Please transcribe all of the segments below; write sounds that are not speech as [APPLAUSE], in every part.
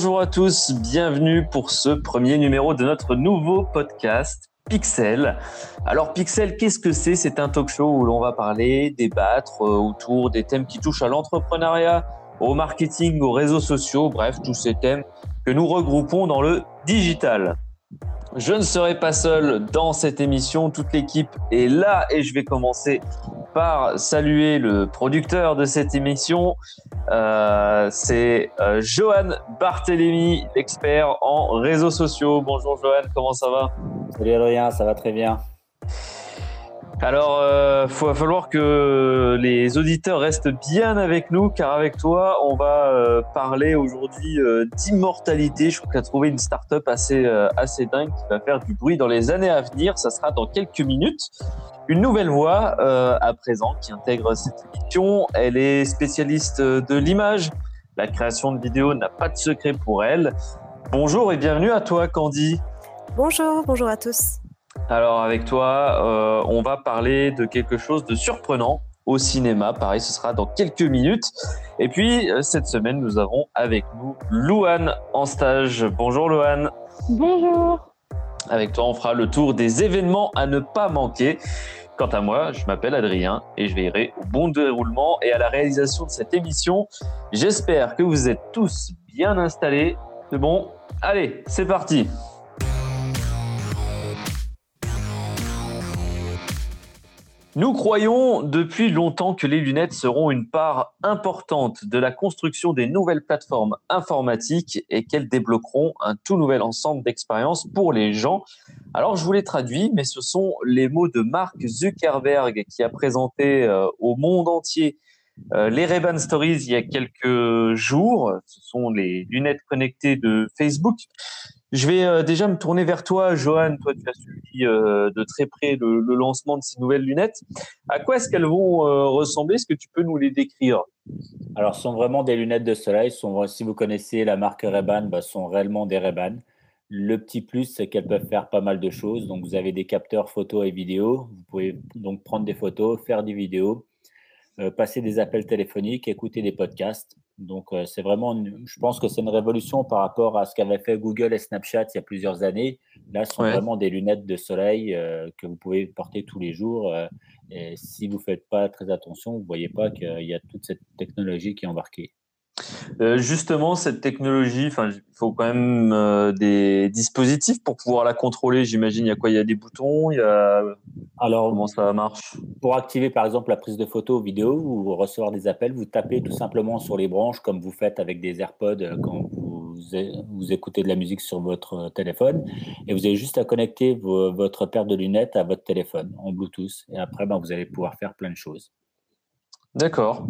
Bonjour, à tous, bienvenue pour ce premier numéro de notre nouveau podcast Pixel. Alors Pixel, qu'est-ce que c'est? C'est un talk show où l'on va parler, débattre euh, autour des thèmes qui touchent à l'entrepreneuriat, au marketing, aux réseaux sociaux, bref, tous ces thèmes que nous regroupons dans le digital. Je ne serai pas seul dans cette émission, toute l'équipe est là et je vais commencer par saluer le producteur de cette émission. Euh, c'est euh, Johan Barthélémy, expert en réseaux sociaux. Bonjour Johan, comment ça va? Salut Adrien, ça va très bien. Alors, il euh, va falloir que les auditeurs restent bien avec nous, car avec toi, on va euh, parler aujourd'hui euh, d'immortalité. Je crois que tu as trouvé une start-up assez, assez dingue qui va faire du bruit dans les années à venir. Ça sera dans quelques minutes. Une nouvelle voix à présent qui intègre cette émission. Elle est spécialiste de l'image. La création de vidéos n'a pas de secret pour elle. Bonjour et bienvenue à toi, Candy. Bonjour, bonjour à tous. Alors avec toi, euh, on va parler de quelque chose de surprenant au cinéma. Pareil, ce sera dans quelques minutes. Et puis euh, cette semaine, nous avons avec nous Louane en stage. Bonjour Louane. Bonjour. Avec toi, on fera le tour des événements à ne pas manquer. Quant à moi, je m'appelle Adrien et je veillerai au bon déroulement et à la réalisation de cette émission. J'espère que vous êtes tous bien installés. C'est bon Allez, c'est parti Nous croyons depuis longtemps que les lunettes seront une part importante de la construction des nouvelles plateformes informatiques et qu'elles débloqueront un tout nouvel ensemble d'expériences pour les gens. Alors je vous les traduis, mais ce sont les mots de Mark Zuckerberg qui a présenté euh, au monde entier euh, les ray Stories il y a quelques jours. Ce sont les lunettes connectées de Facebook. Je vais euh, déjà me tourner vers toi, Johan. Toi, tu as suivi euh, de très près le, lancement de ces nouvelles lunettes. À quoi est-ce qu'elles vont euh, ressembler? Est-ce que tu peux nous les décrire? Alors, ce sont vraiment des lunettes de soleil. Si vous connaissez la marque Ray-Ban, bah, sont réellement des Ray-Ban. Le petit plus, c'est qu'elles peuvent faire pas mal de choses. Donc, vous avez des capteurs photo et vidéo. Vous pouvez donc prendre des photos, faire des vidéos, passer des appels téléphoniques, écouter des podcasts. Donc, euh, c'est vraiment, je pense que c'est une révolution par rapport à ce qu'avaient fait Google et Snapchat il y a plusieurs années. Là, ce sont vraiment des lunettes de soleil euh, que vous pouvez porter tous les jours. Euh, et si vous ne faites pas très attention, vous ne voyez pas qu'il y a toute cette technologie qui est embarquée. Euh, justement, cette technologie, il faut quand même euh, des dispositifs pour pouvoir la contrôler. J'imagine, il y a quoi? Il y a des boutons? Il y a... Alors, comment ça marche? Pour activer, par exemple, la prise de photo ou vidéo ou recevoir des appels, vous tapez tout simplement sur les branches, comme vous faites avec des AirPods euh, quand vous, vous écoutez de la musique sur votre téléphone, et vous avez juste à connecter votre paire de lunettes à votre téléphone en Bluetooth, et après, ben, vous allez pouvoir faire plein de choses. D'accord.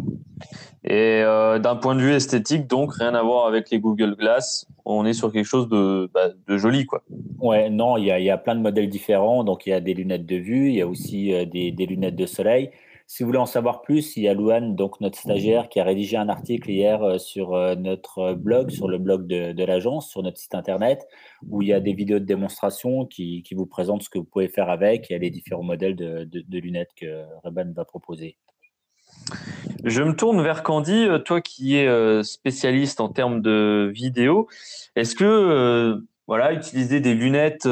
Et euh, d'un point de vue esthétique, donc rien à voir avec les Google Glass. On est sur quelque chose de, bah, joli, quoi. Ouais, non, il y a, plein de modèles différents. Donc il y a des lunettes de vue, il y a aussi euh, des, lunettes de soleil. Si vous voulez en savoir plus, il y a Louane, donc notre stagiaire, qui a rédigé un article hier euh, sur notre blog, sur le blog de, l'agence, sur notre site internet, où il y a des vidéos de démonstration qui, vous présentent ce que vous pouvez faire avec et les différents modèles de, de lunettes que Reban va proposer. Je me tourne vers Candy, euh, toi qui es euh, spécialiste en termes de vidéo. Est-ce que euh, voilà, utiliser des lunettes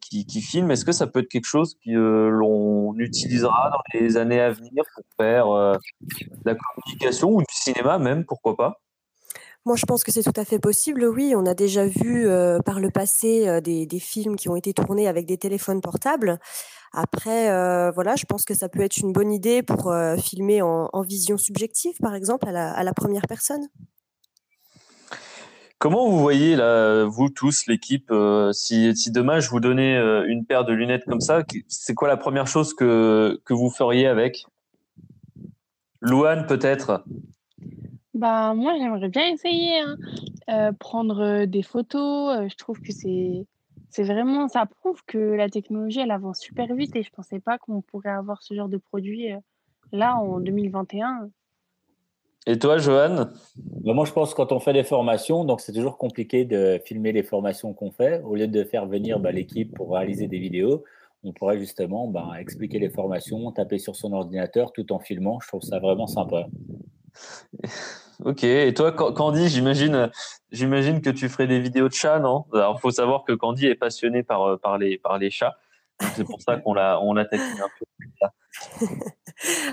qui, filment, est-ce que ça peut être quelque chose que l'on utilisera dans les années à venir pour faire de la communication ou du cinéma même, pourquoi pas? Moi, je pense que c'est tout à fait possible, oui. On a déjà vu par le passé des, films qui ont été tournés avec des téléphones portables. Après, euh, voilà, je pense que ça peut être une bonne idée pour euh, filmer en, vision subjective, par exemple, à la, première personne. Comment vous voyez, là, vous tous, l'équipe, euh, si, demain je vous donnais une paire de lunettes comme ça, c'est quoi la première chose que, que vous feriez avec? Louane, peut-être? Bah, moi, j'aimerais bien essayer, hein. prendre des photos. je trouve que c'est c'est vraiment, ça prouve que la technologie, elle avance super vite et je pensais pas qu'on pourrait avoir ce genre de produit euh, là en 2021. Et toi, Johan? Bah, Moi, je pense que quand on fait des formations, donc c'est toujours compliqué de filmer les formations qu'on fait. Au lieu de faire venir bah, l'équipe pour réaliser des vidéos, on pourrait justement bah, expliquer les formations, taper sur son ordinateur tout en filmant. Je trouve ça vraiment sympa. [LAUGHS] Ok. Et toi, Candy, j'imagine, j'imagine que tu ferais des vidéos de chats, non? Alors, faut savoir que Candy est passionné par, par, les, par les chats. C'est pour ça qu'on l'a, on l'a un peu. [LAUGHS]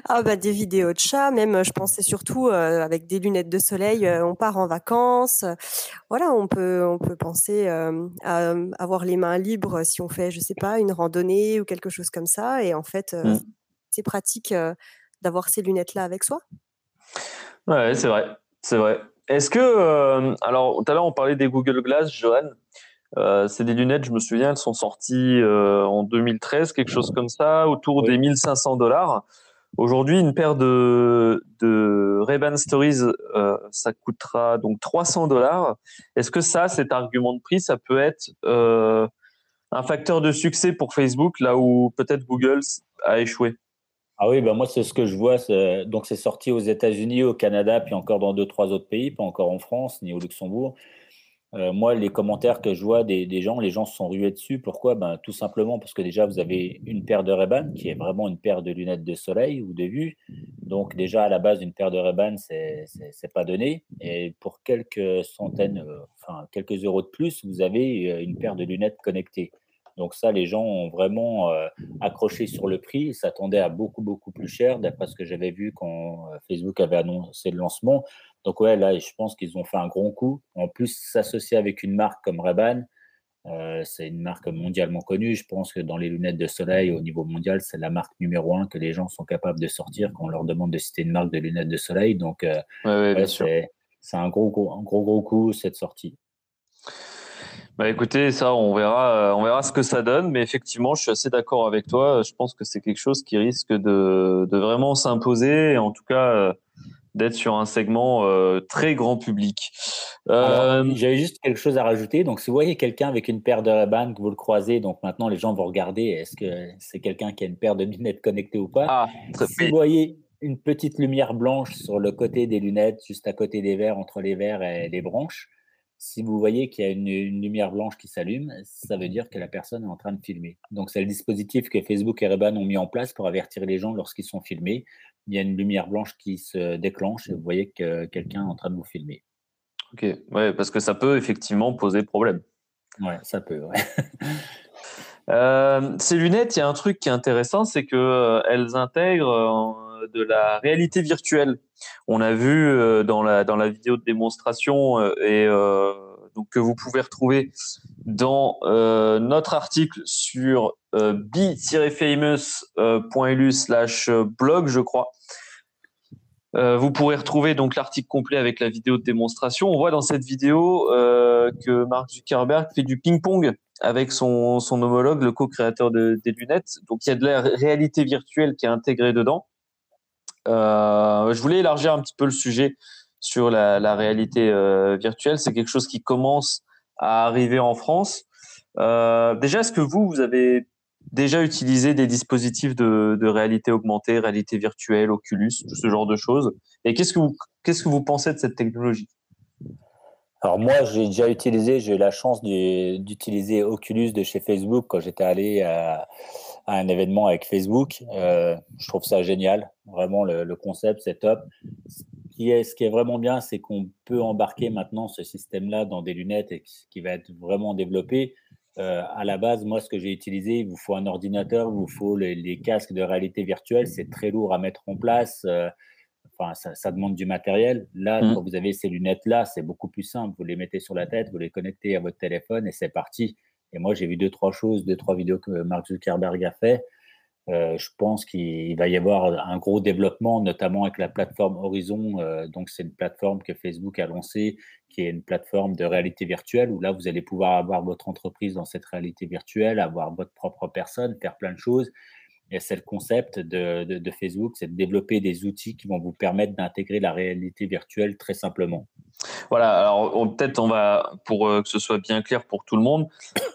ah bah des vidéos de chats, même je pensais surtout euh, avec des lunettes de soleil, euh, on part en vacances. voilà, on peut on peut penser euh, à avoir les mains libres si on fait je sais pas une randonnée ou quelque chose comme ça et en fait mmh. c'est pratique d'avoir ces lunettes là avec soi. Ouais, c'est vrai, c'est vrai. Est-ce que alors tout à l'heure on parlait des Google Glass, Johan. Euh, c'est des lunettes, je me souviens, elles sont sorties euh, en 2013, quelque chose comme ça, autour des 1500 dollars. Aujourd'hui, une paire de, de Ray-Ban Stories, euh, ça coûtera donc 300 dollars. Est-ce que ça, cet argument de prix, ça peut être un facteur de succès pour Facebook, là où peut-être Google a échoué? Ah oui, ben moi c'est ce que je vois. Donc c'est sorti aux États-Unis, au Canada, puis encore dans deux trois autres pays, pas encore en France ni au Luxembourg. Euh, moi, les commentaires que je vois des, gens, les gens se sont rués dessus. Pourquoi? Ben, Tout simplement parce que déjà, vous avez une paire de ray qui est vraiment une paire de lunettes de soleil ou de vue. Donc déjà, à la base, une paire de Ray-Ban, c'est pas donné. Et pour quelques centaines, euh, enfin quelques euros de plus, vous avez euh, une paire de lunettes connectées. Donc ça, les gens ont vraiment accroché sur le prix. Ils s'attendaient à beaucoup, beaucoup plus cher, d'après ce que j'avais vu quand Facebook avait annoncé le lancement. Donc ouais, là, je pense qu'ils ont fait un gros coup. En plus, s'associer avec une marque comme Ray-Ban, euh, c'est une marque mondialement connue. Je pense que dans les lunettes de soleil au niveau mondial, c'est la marque numéro un que les gens sont capables de sortir quand on leur demande de citer une marque de lunettes de soleil. Donc, euh, c'est un gros, gros, un gros, gros coup cette sortie. Bah écoutez, ça, on verra, euh, on verra ce que ça donne. Mais effectivement, je suis assez d'accord avec toi. Je pense que c'est quelque chose qui risque de, de vraiment s'imposer. En tout cas, d'être sur un segment euh, très grand public. Euh, j'avais juste quelque chose à rajouter. Donc, si vous voyez quelqu'un avec une paire de ray que vous le croisez, donc maintenant les gens vont regarder est-ce que c'est quelqu'un qui a une paire de lunettes connectées ou pas? Ah, si vous voyez une petite lumière blanche sur le côté des lunettes, juste à côté des verres, entre les verres et les branches, si vous voyez qu'il y a une, lumière blanche qui s'allume, ça veut dire que la personne est en train de filmer. Donc, c'est le dispositif que Facebook et Reban ont mis en place pour avertir les gens lorsqu'ils sont filmés. Il y a une lumière blanche qui se déclenche et vous voyez que quelqu'un est en train de vous filmer. Ok, ouais, parce que ça peut effectivement poser problème. Ouais, ça peut, [LAUGHS] euh, ces lunettes, il y a un truc qui est intéressant, c'est qu'elles euh, intègrent euh, de la réalité virtuelle. On a vu dans la dans la vidéo de démonstration et donc que vous pouvez retrouver dans notre article sur b-famous.lu slash blog, je crois. vous pourrez retrouver donc l'article complet avec la vidéo de démonstration. On voit dans cette vidéo que Mark Zuckerberg fait du ping-pong avec son, homologue, le co-créateur de, des lunettes. Donc il y a de la réalité virtuelle qui est intégrée dedans. Euh, je voulais élargir un petit peu le sujet sur la, réalité euh, virtuelle. C'est quelque chose qui commence à arriver en France. Euh, déjà, est-ce que vous, vous avez déjà utilisé des dispositifs de, réalité augmentée, réalité virtuelle, Oculus, ce genre de choses? Et qu'est-ce qu'est-ce que vous pensez de cette technologie? Alors moi, j'ai déjà utilisé, j'ai eu la chance d'utiliser Oculus de chez Facebook quand j'étais allé à, un événement avec Facebook. Euh, je trouve ça génial. Vraiment, le, concept, c'est top. Ce qui, est, ce qui est vraiment bien, c'est qu'on peut embarquer maintenant ce système-là dans des lunettes et qui va être vraiment développé. Euh, à la base, moi, ce que j'ai utilisé, il vous faut un ordinateur, il vous faut les, casques de réalité virtuelle. C'est très lourd à mettre en place. Euh, enfin, ça, ça, demande du matériel. Là, mmh. quand vous avez ces lunettes-là, c'est beaucoup plus simple. Vous les mettez sur la tête, vous les connectez à votre téléphone et c'est parti. Et moi, j'ai vu deux, trois choses, deux, trois vidéos que Mark Zuckerberg a fait. Euh, je pense qu'il va y avoir un gros développement, notamment avec la plateforme Horizon. Euh, donc, c'est une plateforme que Facebook a lancée, qui est une plateforme de réalité virtuelle où là, vous allez pouvoir avoir votre entreprise dans cette réalité virtuelle, avoir votre propre personne, faire plein de choses. C'est le concept de, Facebook, c'est de développer des outils qui vont vous permettre d'intégrer la réalité virtuelle très simplement. Voilà, alors peut-être on va, pour euh, que ce soit bien clair pour tout le monde,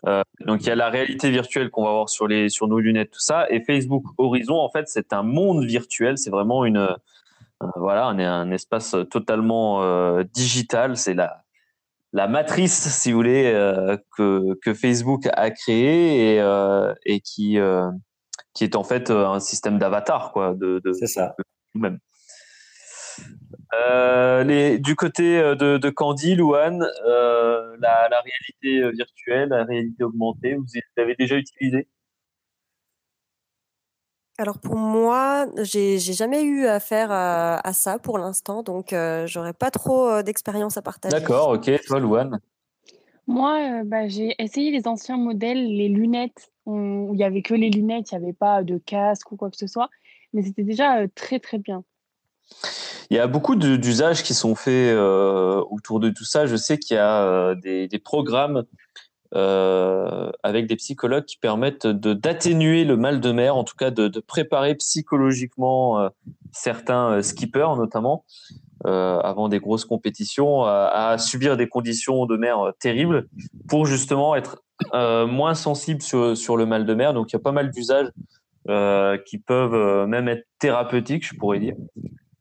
euh, donc il y a la réalité virtuelle qu'on va voir sur, les, sur nos lunettes, tout ça, et Facebook Horizon, en fait, c'est un monde virtuel, c'est vraiment une, euh, voilà, un, un espace totalement digital, c'est la, la matrice, si vous voulez, que, que, Facebook a créée et qui qui est en fait euh, un système d'avatar, quoi, de, de, c'est ça. même les, du côté de, de Candy, Louane, la, la, réalité virtuelle, la réalité augmentée, vous l'avez déjà utilisé? Alors pour moi, j'ai jamais eu affaire à, à ça pour l'instant, donc euh, j'aurais pas trop euh, d'expérience à partager. D'accord, ok. Toi, Louane Moi, euh, bah, j'ai essayé les anciens modèles, les lunettes, où il n'y avait que les lunettes, il n'y avait pas de casque ou quoi que ce soit, mais c'était déjà très très bien. Il y a beaucoup d'usages qui sont faits autour de tout ça. Je sais qu'il y a des, programmes euh, avec des psychologues qui permettent d'atténuer le mal de mer, en tout cas de, préparer psychologiquement euh, certains euh, skippers notamment euh, avant des grosses compétitions à, à, subir des conditions de mer terribles pour justement être moins sensible sur, sur le mal de mer. Donc il y a pas mal d'usages qui peuvent même être thérapeutiques, je pourrais dire.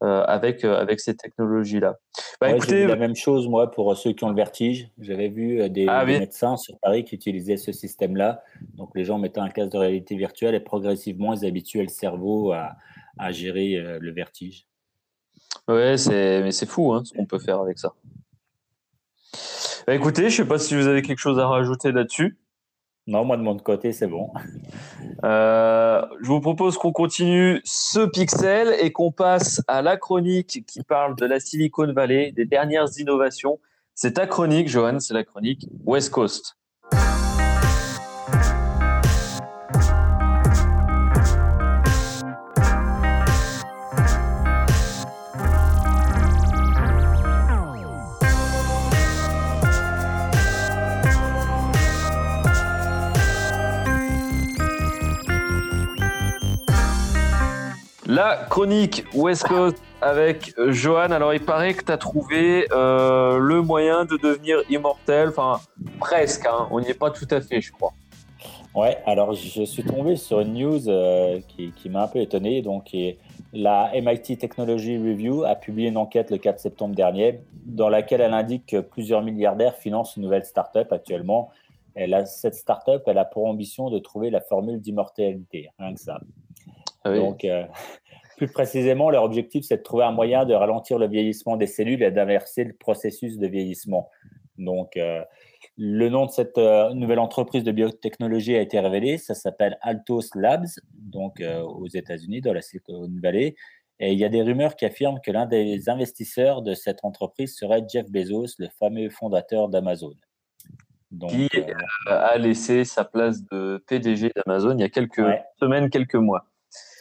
Euh, avec, euh, avec ces technologies-là. Bah, écoutez, la même chose, moi, pour ceux qui ont le vertige. J'avais vu euh, des, ah médecins sur Paris qui utilisaient ce système-là. Donc, les gens mettaient un casque de réalité virtuelle et progressivement, ils habituaient le cerveau à, à gérer le vertige. Ouais, mais c'est fou hein, ce qu'on peut faire avec ça. Bah, écoutez, je ne sais pas si vous avez quelque chose à rajouter là-dessus. Non, moi de mon côté, c'est bon. Euh, je vous propose qu'on continue ce pixel et qu'on passe à la chronique qui parle de la Silicon Valley, des dernières innovations. C'est ta chronique, Johan, c'est la chronique West Coast. La chronique West Coast avec Johan. Alors, il paraît que tu as trouvé euh, le moyen de devenir immortel. Enfin, presque. Hein. On n'y est pas tout à fait, je crois. Ouais, alors je suis tombé sur une news euh, qui, m'a un peu étonné. Donc, la MIT Technology Review a publié une enquête le 4 septembre dernier dans laquelle elle indique que plusieurs milliardaires financent une nouvelle start-up actuellement. Elle a, cette start-up, elle a pour ambition de trouver la formule d'immortalité, rien que ça. Ah donc, euh, [LAUGHS] plus précisément, leur objectif, c'est de trouver un moyen de ralentir le vieillissement des cellules et d'inverser le processus de vieillissement. Donc, euh, le nom de cette euh, nouvelle entreprise de biotechnologie a été révélé. Ça s'appelle Altos Labs, donc euh, aux États-Unis, dans la Silicon Valley. Et il y a des rumeurs qui affirment que l'un des investisseurs de cette entreprise serait Jeff Bezos, le fameux fondateur d'Amazon. qui a laissé sa place de PDG d'Amazon il y a quelques semaines, quelques mois.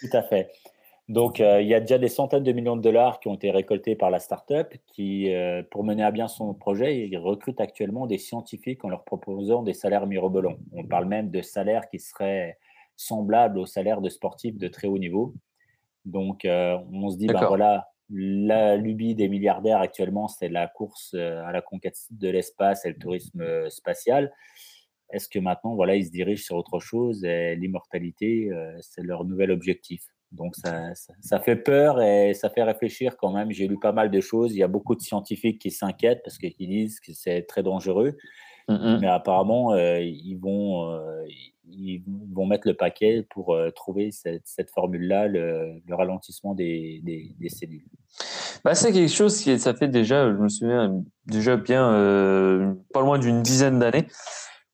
Tout à fait. Donc, euh, il y a déjà des centaines de millions de dollars qui ont été récoltés par la startup qui, euh, pour mener à bien son projet, il recrute actuellement des scientifiques en leur proposant des salaires mirobolants. On parle même de salaires qui seraient semblables aux salaires de sportifs de très haut niveau. Donc, euh, on se dit, ben voilà, la lubie des milliardaires actuellement, c'est la course à la conquête de l'espace et le tourisme spatial. Est-ce que maintenant, voilà, ils se dirigent sur autre chose et l'immortalité, c'est leur nouvel objectif? Donc ça, ça, fait peur et ça fait réfléchir quand même. J'ai lu pas mal de choses. Il y a beaucoup de scientifiques qui s'inquiètent parce qu'ils disent que c'est très dangereux. Mais apparemment, euh, ils, vont, euh, ils vont mettre le paquet pour euh, trouver cette, cette formule-là, le, le, ralentissement des, des, des cellules. Bah, c'est quelque chose qui, ça fait déjà, je me souviens, déjà bien, pas loin d'une dizaine d'années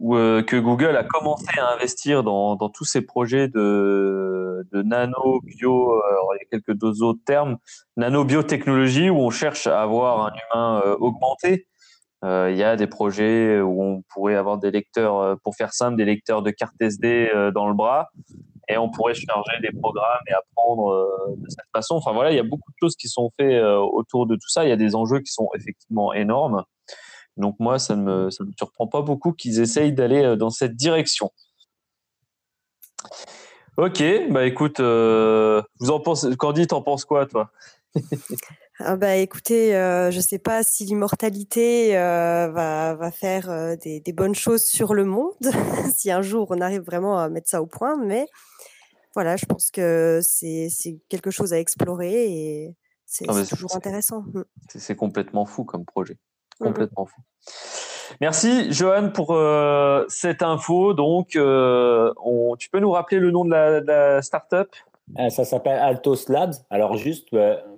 euh, que Google a commencé à investir dans, dans tous ces projets de, de nano, bio, euh, il y a quelques autres termes, nano biotechnologie où on cherche à avoir un humain euh, augmenté. il y a des projets où on pourrait avoir des lecteurs, pour faire simple, des lecteurs de carte SD dans le bras et on pourrait charger des programmes et apprendre de cette façon. Enfin voilà, il y a beaucoup de choses qui sont faites autour de tout ça. Il y a des enjeux qui sont effectivement énormes. Donc moi, ça ne me, ça me surprend pas beaucoup qu'ils essayent d'aller euh, dans cette direction. Ok, bah écoute, euh, vous en pensez, Candy, t'en penses quoi, toi? Ah bah écoutez, euh, je ne sais pas si l'immortalité va, va, faire des, des, bonnes choses sur le monde, [LAUGHS] si un jour on arrive vraiment à mettre ça au point, mais voilà, je pense que c'est quelque chose à explorer et c'est ah, toujours intéressant. Mmh. C'est complètement fou comme projet. Mmh complètement fou. Merci Johan pour euh, cette info. Donc, euh, tu peux nous rappeler le nom de la, de la start-up? Euh, Ça s'appelle Altos Labs. Alors juste,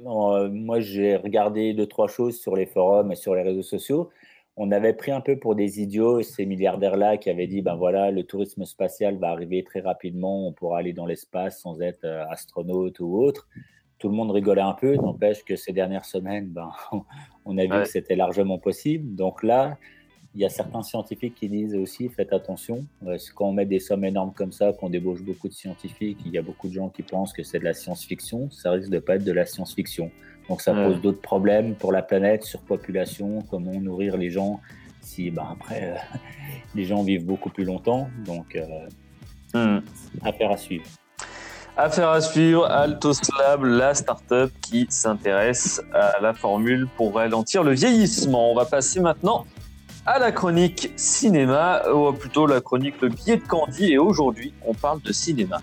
moi j'ai regardé deux, trois choses sur les forums et sur les réseaux sociaux. On avait pris un peu pour des idiots ces milliardaires-là qui avaient dit, ben voilà, le tourisme spatial va arriver très rapidement, on pourra aller dans l'espace sans être astronaute ou autre tout le monde rigolait un peu. N'empêche que ces dernières semaines, ben, [LAUGHS] on a vu que c'était largement possible. Donc là, il y a certains scientifiques qui disent aussi faites attention. Quand on met des sommes énormes comme ça, qu'on débauche beaucoup de scientifiques, il y a beaucoup de gens qui pensent que c'est de la science-fiction. Ça risque de pas être de la science-fiction. Donc ça pose d'autres problèmes pour la planète, surpopulation, comment nourrir les gens si ben, après euh, [LAUGHS] les gens vivent beaucoup plus longtemps. Donc euh, hmm. affaire à suivre. Affaire à suivre, Altos Lab, la start-up qui s'intéresse à la formule pour ralentir le vieillissement. On va passer maintenant à la chronique cinéma, ou plutôt la chronique Le billet de Candy, et aujourd'hui on parle de cinéma.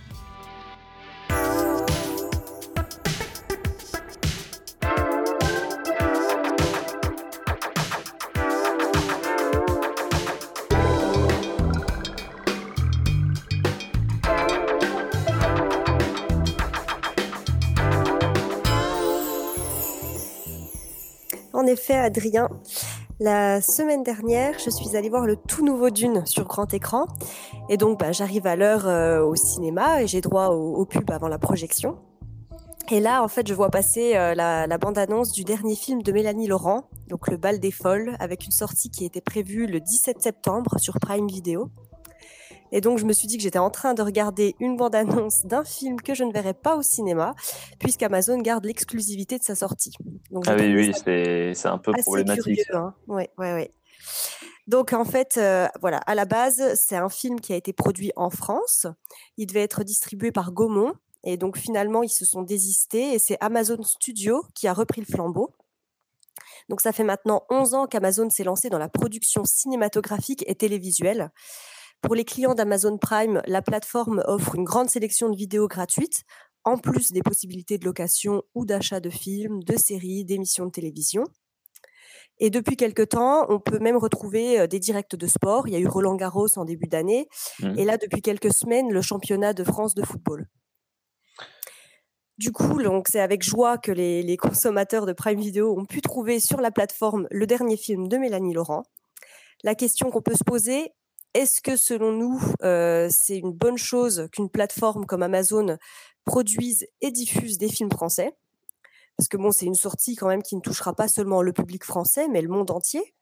Adrien, la semaine dernière, je suis allée voir le tout nouveau Dune sur grand écran. Et donc, bah, j'arrive à l'heure euh, au cinéma et j'ai droit au, pub avant la projection. Et là, en fait, je vois passer euh, la bande-annonce du dernier film de Mélanie Laurent, donc Le Bal des Folles, avec une sortie qui était prévue le 17 septembre sur Prime Video. Et donc, je me suis dit que j'étais en train de regarder une bande-annonce d'un film que je ne verrais pas au cinéma, puisqu'Amazon garde l'exclusivité de sa sortie. Donc, ah oui, oui, c'est un peu problématique. Curieux, hein. ouais, ouais, ouais. Donc en fait, euh, voilà, à la base, c'est un film qui a été produit en France. Il devait être distribué par Gaumont. Et donc finalement, ils se sont désistés et c'est Amazon Studio qui a repris le flambeau. Donc ça fait maintenant 11 ans qu'Amazon s'est lancé dans la production cinématographique et télévisuelle. Pour les clients d'Amazon Prime, la plateforme offre une grande sélection de vidéos gratuites, en plus des possibilités de location ou d'achat de films, de séries, d'émissions de télévision. Et depuis quelques temps, on peut même retrouver euh, des directs de sport. Il y a eu Roland Garros en début d'année. Mmh. Et là, depuis quelques semaines, le championnat de France de football. Du coup, c'est avec joie que les, les, consommateurs de Prime Video ont pu trouver sur la plateforme le dernier film de Mélanie Laurent. La question qu'on peut se poser, est-ce que selon nous, euh, c'est une bonne chose qu'une plateforme comme Amazon produise et diffuse des films français? Parce que bon, c'est une sortie quand même qui ne touchera pas seulement le public français, mais le monde entier.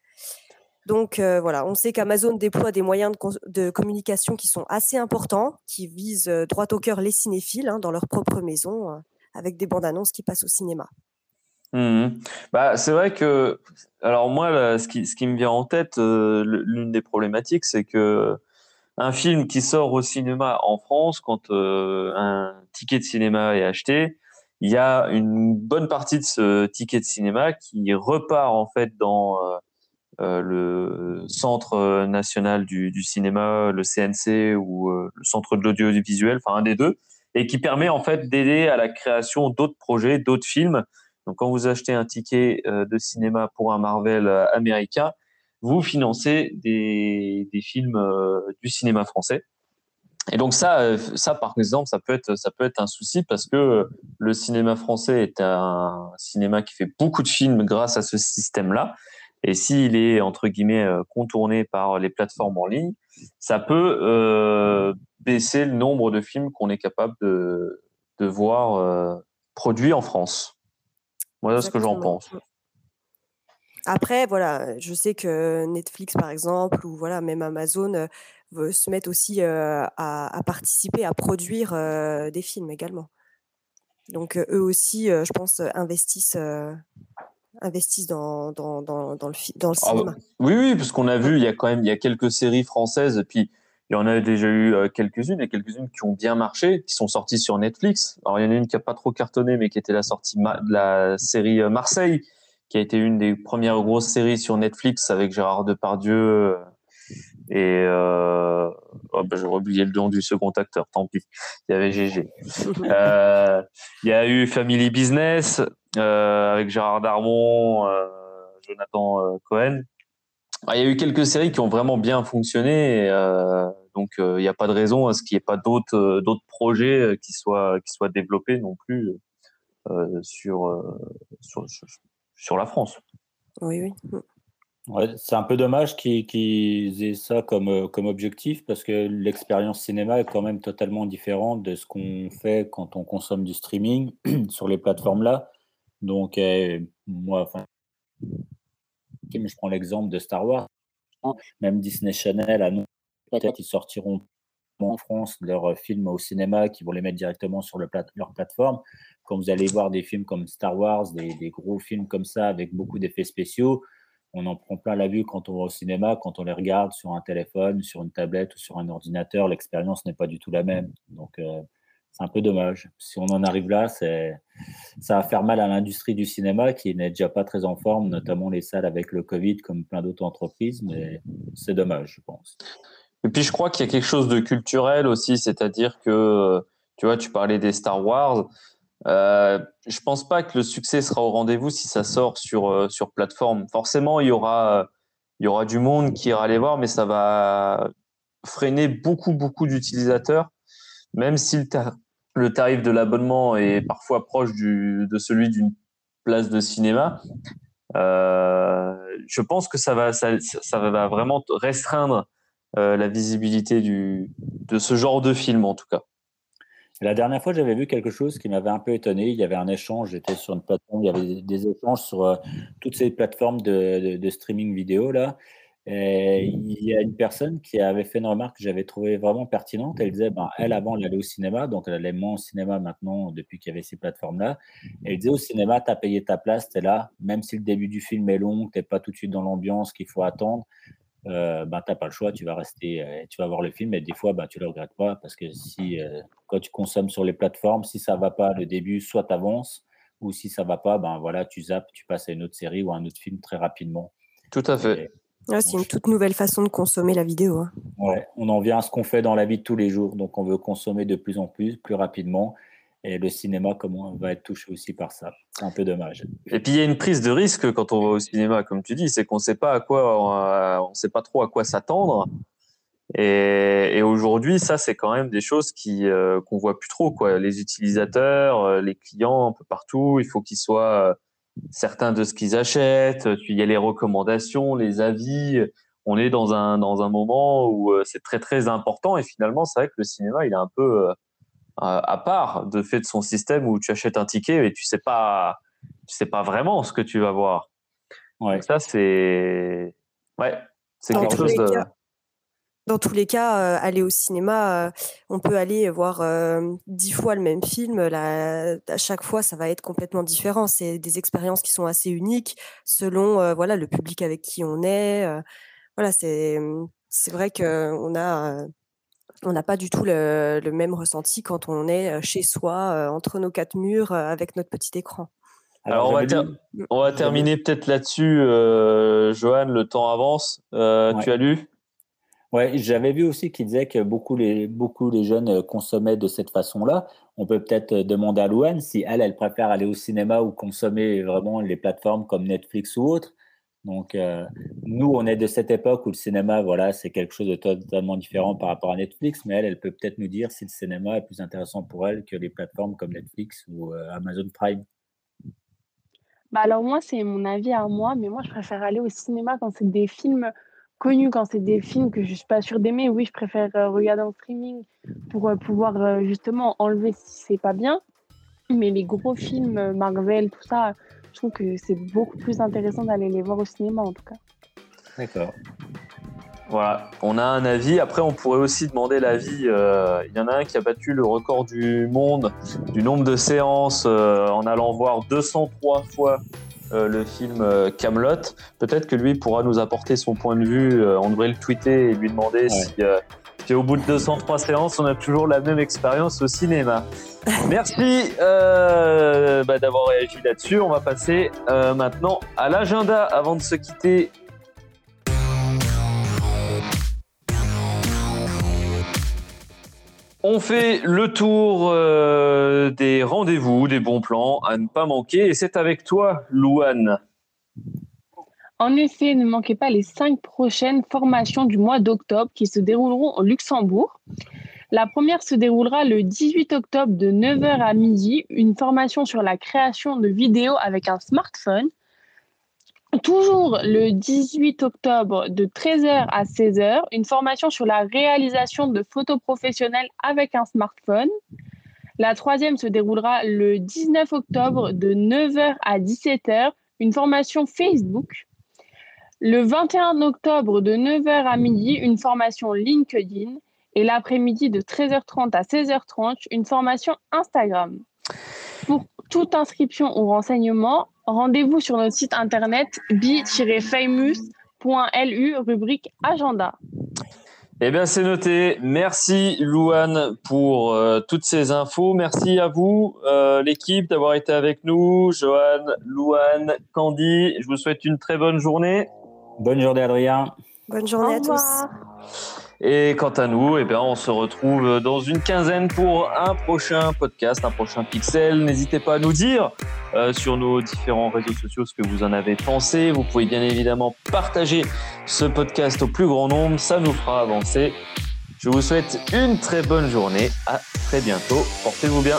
Donc euh, voilà, on sait qu'Amazon déploie des moyens de, communication qui sont assez importants, qui visent euh, droit au cœur les cinéphiles hein, dans leur propre maison, avec des bandes annonces qui passent au cinéma. Mmh. Bah, c'est vrai que, alors moi, ce, qui, ce qui me vient en tête, euh, l'une des problématiques, c'est que un film qui sort au cinéma en France, quand euh, un ticket de cinéma est acheté, il y a une bonne partie de ce ticket de cinéma qui repart en fait dans euh, le Centre national du, du, cinéma, le CNC ou le Centre de l'audiovisuel, enfin un des deux, et qui permet en fait d'aider à la création d'autres projets, d'autres films donc, quand vous achetez un ticket euh, de cinéma pour un Marvel euh, américain, vous financez des, films euh, du cinéma français. Et donc ça, ça par exemple, ça peut être, ça peut être un souci parce que le cinéma français est un cinéma qui fait beaucoup de films grâce à ce système-là. Et s'il est entre guillemets contourné par les plateformes en ligne, ça peut baisser le nombre de films qu'on est capable de, de voir produits en France. Voilà ce que j'en pense. Après, voilà, je sais que Netflix, par exemple, ou voilà, même Amazon euh, veut se mettre aussi euh, à, participer, à produire euh, des films également. Donc eux aussi, je pense, investissent, investissent dans, dans, dans, dans le, dans le ah, cinéma. oui, oui, parce qu'on a vu, il y a quand même il y a quelques séries françaises, et puis il y en a déjà eu euh, quelques-unes et quelques-unes qui ont bien marché, qui sont sorties sur Netflix. Alors il y en a une qui a pas trop cartonné, mais qui était la sortie de la série euh, Marseille, qui a été une des premières grosses séries sur Netflix avec Gérard Depardieu euh, et euh, oh ben, j'ai oublié le nom du second acteur, tant pis. Il y avait GG. [LAUGHS] euh, il y a eu Family Business euh, avec Gérard Darmon, Jonathan Cohen. Ah, il y a eu quelques séries qui ont vraiment bien fonctionné, donc il n'y a pas de raison à ce qu'il n'y ait pas d'autres d'autres projets qui soient qui soient développés non plus sur, sur, sur la France. Oui, oui. C'est un peu dommage qu'ils aient ça comme, euh, comme objectif parce que l'expérience cinéma est quand même totalement différente de ce qu'on fait quand on consomme du streaming [CLEARS THROAT] sur les plateformes là. Donc, euh, moi, enfin, je prends l'exemple de Star Wars. Même Disney Channel a peut-être qu'ils sortiront en France leurs films au cinéma, qui vont les mettre directement sur le leur plateforme. Quand vous allez voir des films comme Star Wars, des, des gros films comme ça avec beaucoup d'effets spéciaux, on en prend plein la vue quand on va au cinéma, quand on les regarde sur un téléphone, sur une tablette ou sur un ordinateur, l'expérience n'est pas du tout la même. Donc, euh, c'est un peu dommage. Si on en arrive là, ça va faire mal à l'industrie du cinéma qui n'est déjà pas très en forme, notamment les salles avec le Covid, comme plein d'autres entreprises, mais c'est dommage, je pense. Et puis, je crois qu'il y a quelque chose de culturel aussi, c'est-à-dire que, tu vois, tu parlais des Star Wars. Euh, je pense pas que le succès sera au rendez-vous si ça sort sur euh, sur plateforme. Forcément, il y aura il y aura du monde qui ira les voir, mais ça va freiner beaucoup beaucoup d'utilisateurs, même si le, tarif de l'abonnement est parfois proche de celui d'une place de cinéma. Euh, je pense que ça va vraiment restreindre euh, la visibilité de ce genre de film en tout cas. La dernière fois, j'avais vu quelque chose qui m'avait un peu étonné. Il y avait un échange, j'étais sur une plateforme, il y avait des échanges sur euh, toutes ces plateformes de, streaming vidéo là. Et il y a une personne qui avait fait une remarque que j'avais trouvé vraiment pertinente. Elle disait, ben, elle avant, elle allait au cinéma, donc elle allait moins au cinéma maintenant depuis qu'il y avait ces plateformes-là. Elle disait au cinéma, tu as payé ta place, tu es là, même si le début du film est long, tu n'es pas tout de suite dans l'ambiance qu'il faut attendre, euh, ben, tu n'as pas le choix, tu vas rester, euh, tu vas voir le film et des fois, ben, tu ne le regrettes pas parce que si, euh, quand tu consommes sur les plateformes, si ça ne va pas le début, soit tu avances ou si ça ne va pas, ben, voilà, tu zappes, tu passes à une autre série ou à un autre film très rapidement. Tout à fait. C'est une toute nouvelle façon de consommer la vidéo. Hein. Ouais, on en vient à ce qu'on fait dans la vie de tous les jours, donc on veut consommer de plus en plus, plus rapidement. Et le cinéma, comment va être touché aussi par ça. C'est un peu dommage. Et puis il y a une prise de risque quand on va au cinéma, comme tu dis, c'est qu'on ne sait pas à quoi, on sait pas trop à quoi s'attendre. Et, aujourd'hui, ça, c'est quand même des choses qui euh, qu'on voit plus trop. Quoi. Les utilisateurs, euh, les clients, un peu partout, il faut qu'ils soient euh, certains de ce qu'ils achètent. Puis il y a les recommandations, les avis. On est dans un dans un moment où c'est très très important. Et finalement, c'est vrai que le cinéma, il est un peu à part de fait de son système où tu achètes un ticket et tu sais pas, tu sais pas vraiment ce que tu vas voir. Ouais. ça c'est, ouais, c'est quelque chose de. Dans tous les cas, euh, aller au cinéma, euh, on peut aller voir euh, dix fois le même film. à chaque fois, ça va être complètement différent. C'est des expériences qui sont assez uniques selon voilà le public avec qui on est. voilà, c'est c'est vrai qu'on a on n'a pas du tout le, même ressenti quand on est euh, chez soi, euh, entre nos quatre murs, euh, avec notre petit écran. Alors, on, va terminer peut-être là-dessus, Johan, le temps avance. Tu as lu? Oui, j'avais vu aussi qu'il disait que beaucoup les, beaucoup les jeunes consommaient de cette façon-là. On peut peut-être demander à Louane si elle, elle préfère aller au cinéma ou consommer vraiment les plateformes comme Netflix ou autres. Donc, euh, nous, on est de cette époque où le cinéma, voilà, c'est quelque chose de totalement différent par rapport à Netflix, mais elle, elle peut peut-être nous dire si le cinéma est plus intéressant pour elle que les plateformes comme Netflix ou euh, Amazon Prime. Bah alors moi, c'est mon avis à moi, mais moi, je préfère aller au cinéma quand c'est des films connus, quand c'est des films que je suis pas sûre d'aimer. Oui, je préfère euh, regarder en streaming pour pouvoir justement enlever si c'est pas bien. Mais les gros films, Marvel, tout ça, je trouve que c'est beaucoup plus intéressant d'aller les voir au cinéma en tout cas. D'accord. Voilà, on a un avis. Après, on pourrait aussi demander l'avis. Euh, il y en a un qui a battu le record du monde du nombre de séances euh, en allant voir 203 fois euh, le film Camelot. Peut-être que lui pourra nous apporter son point de vue. on devrait le tweeter et lui demander si et au bout de 203 séances, on a toujours la même expérience au cinéma. [LAUGHS] Merci euh, bah, d'avoir réagi là-dessus. On va passer euh, maintenant à l'agenda avant de se quitter. On fait le tour euh, des rendez-vous, des bons plans à ne pas manquer. Et c'est avec toi, Louane. En effet, ne manquez pas les cinq prochaines formations du mois d'octobre qui se dérouleront au Luxembourg. La première se déroulera le 18 octobre de 9h à midi, une formation sur la création de vidéos avec un smartphone. Toujours le 18 octobre de 13h à 16h, une formation sur la réalisation de photos professionnelles avec un smartphone. La troisième se déroulera le 19 octobre de 9h à 17h, une formation Facebook. Le 21 octobre de 9h à midi, une formation LinkedIn. Et l'après-midi de 13h30 à 16h30, une formation Instagram. Pour toute inscription ou renseignement, rendez-vous sur notre site internet bi-famous.lu, rubrique agenda. Eh bien, c'est noté. Merci, Louane, pour euh, toutes ces infos. Merci à vous, euh, l'équipe, d'avoir été avec nous. Johan, Louane, Candy, je vous souhaite une très bonne journée. Bonne journée, Adrien. Bonne journée à tous. Et quant à nous, eh bien, on se retrouve dans une quinzaine pour un prochain podcast, un prochain pixel. N'hésitez pas à nous dire euh, sur nos différents réseaux sociaux ce que vous en avez pensé. Vous pouvez bien évidemment partager ce podcast au plus grand nombre. Ça nous fera avancer. Je vous souhaite une très bonne journée. À très bientôt. Portez-vous bien.